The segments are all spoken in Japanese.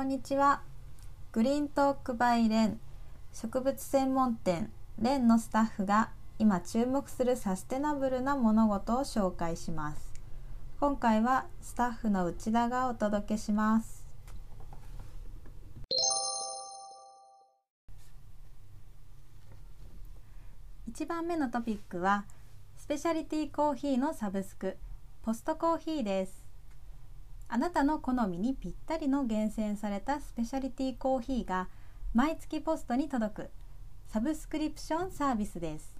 こんにちは。グリーントークバイレン。植物専門店。レンのスタッフが今注目するサステナブルな物事を紹介します。今回はスタッフの内田がお届けします。1番目のトピックはスペシャリティコーヒーのサブスク。ポストコーヒーです。あなたの好みにぴったりの厳選されたスペシャリティコーヒーが毎月ポストに届くサブスクリプションサービスです。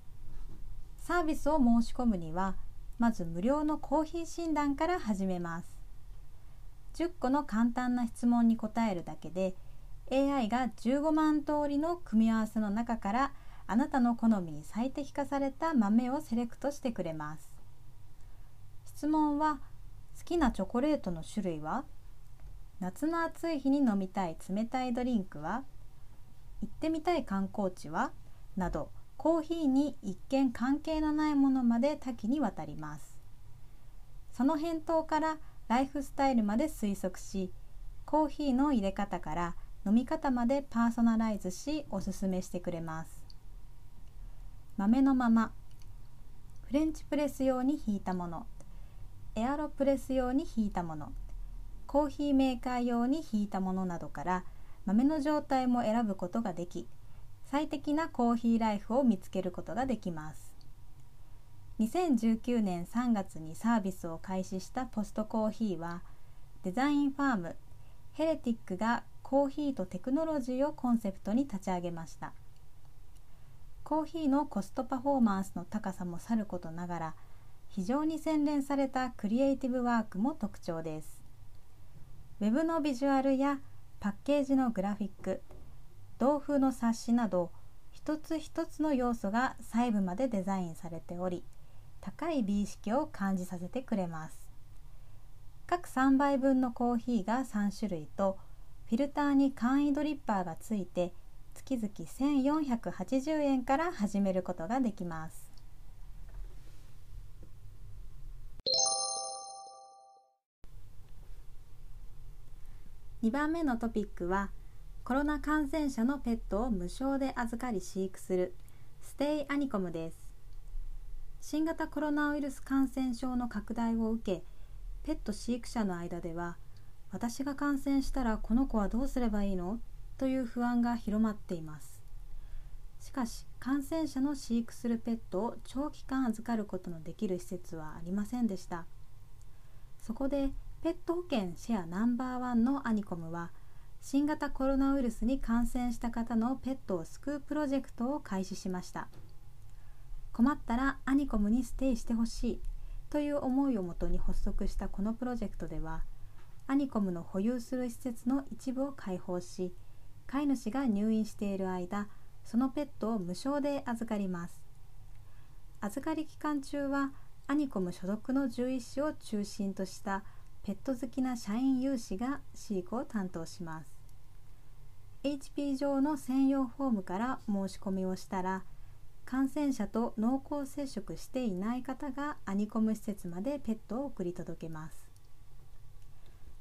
サービスを申し込むにはまず無料のコーヒー診断から始めます。10個の簡単な質問に答えるだけで AI が15万通りの組み合わせの中からあなたの好みに最適化された豆をセレクトしてくれます。質問はきなチョコレートの種類は？夏の暑い日に飲みたい冷たいドリンクは？行ってみたい観光地は？などコーヒーに一見関係のないものまで多岐にわたります。その返答からライフスタイルまで推測しコーヒーの入れ方から飲み方までパーソナライズしおすすめしてくれます。豆のまま。フレンチプレス用にひいたもの。エアロプレス用にひいたもの。コーヒーメーカー用にひいたものなどから豆の状態も選ぶことができ最適なコーヒーライフを見つけることができます。2019年3月にサービスを開始したポストコーヒーはデザインファームヘレティックがコーヒーとテクノロジーをコンセプトに立ち上げました。コーヒーのコストパフォーマンスの高さもさることながら非常に洗練されたクリエイティブワークも特徴です。Web のビジュアルやパッケージのグラフィック同封の冊子など一つ一つの要素が細部までデザインされており高い美意識を感じさせてくれます。各3杯分のコーヒーが3種類とフィルターに簡易ドリッパーがついて月々1480円から始めることができます。2番目のトピックはコロナ感染者のペットを無償で預かり飼育するステイアニコムです。新型コロナウイルス感染症の拡大を受けペット飼育者の間では私が感染したらこの子はどうすればいいの？という不安が広まっています。しかし感染者の飼育するペットを長期間預かることのできる施設はありませんでした。そこでペット保険シェアナンバーワンのアニコムは新型コロナウイルスに感染した方のペットを救うプロジェクトを開始しました。困ったらアニコムにステイしてほしいという思いをもとに発足したこのプロジェクトではアニコムの保有する施設の一部を開放し飼い主が入院している間そのペットを無償で預かります。預かり期間中はアニコム所属の獣医師を中心としたペット好きな社員有志が飼育を担当します。HP 上の専用フォームから申し込みをしたら感染者と濃厚接触していない方がアニコム施設までペットを送り届けます。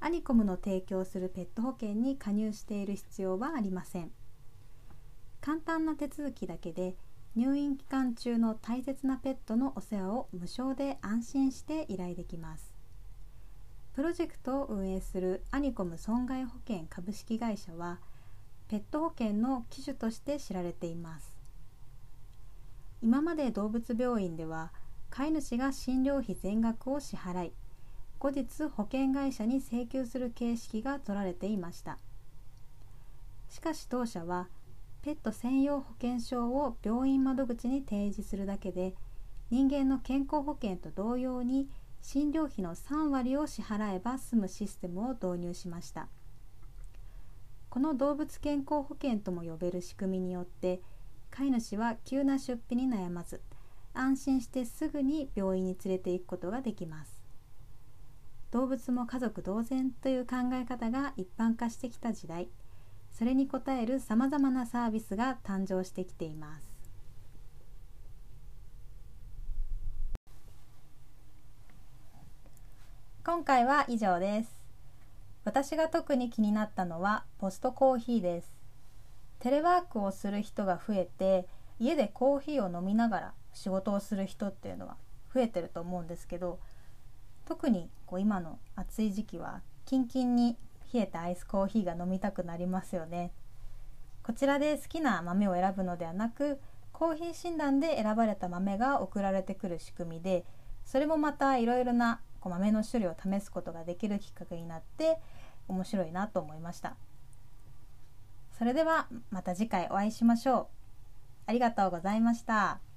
アニコムの提供するペット保険に加入している必要はありません。簡単な手続きだけで入院期間中の大切なペットのお世話を無償で安心して依頼できます。プロジェクトを運営するアニコム損害保険株式会社はペット保険の機種として知られています。今まで動物病院では飼い主が診療費全額を支払い後日保険会社に請求する形式が取られていました。しかし当社はペット専用保険証を病院窓口に提示するだけで人間の健康保険と同様に診療費の3割を支払えば済むシステムを導入しました。この動物健康保険とも呼べる仕組みによって飼い主は急な出費に悩まず安心してすぐに病院に連れて行くことができます。動物も家族同然という考え方が一般化してきた時代それに応えるさまざまなサービスが誕生してきています。今回は以上です。私が特に気になったのはポストコーヒーですテレワークをする人が増えて家でコーヒーを飲みながら仕事をする人っていうのは増えてると思うんですけど特にこう今の暑い時期はキンキンに冷えたアイスコーヒーが飲みたくなりますよねこちらで好きな豆を選ぶのではなくコーヒー診断で選ばれた豆が送られてくる仕組みでそれもまたいろいろなこう豆の種類を試すことができるきっかけになって面白いなと思いましたそれではまた次回お会いしましょうありがとうございました。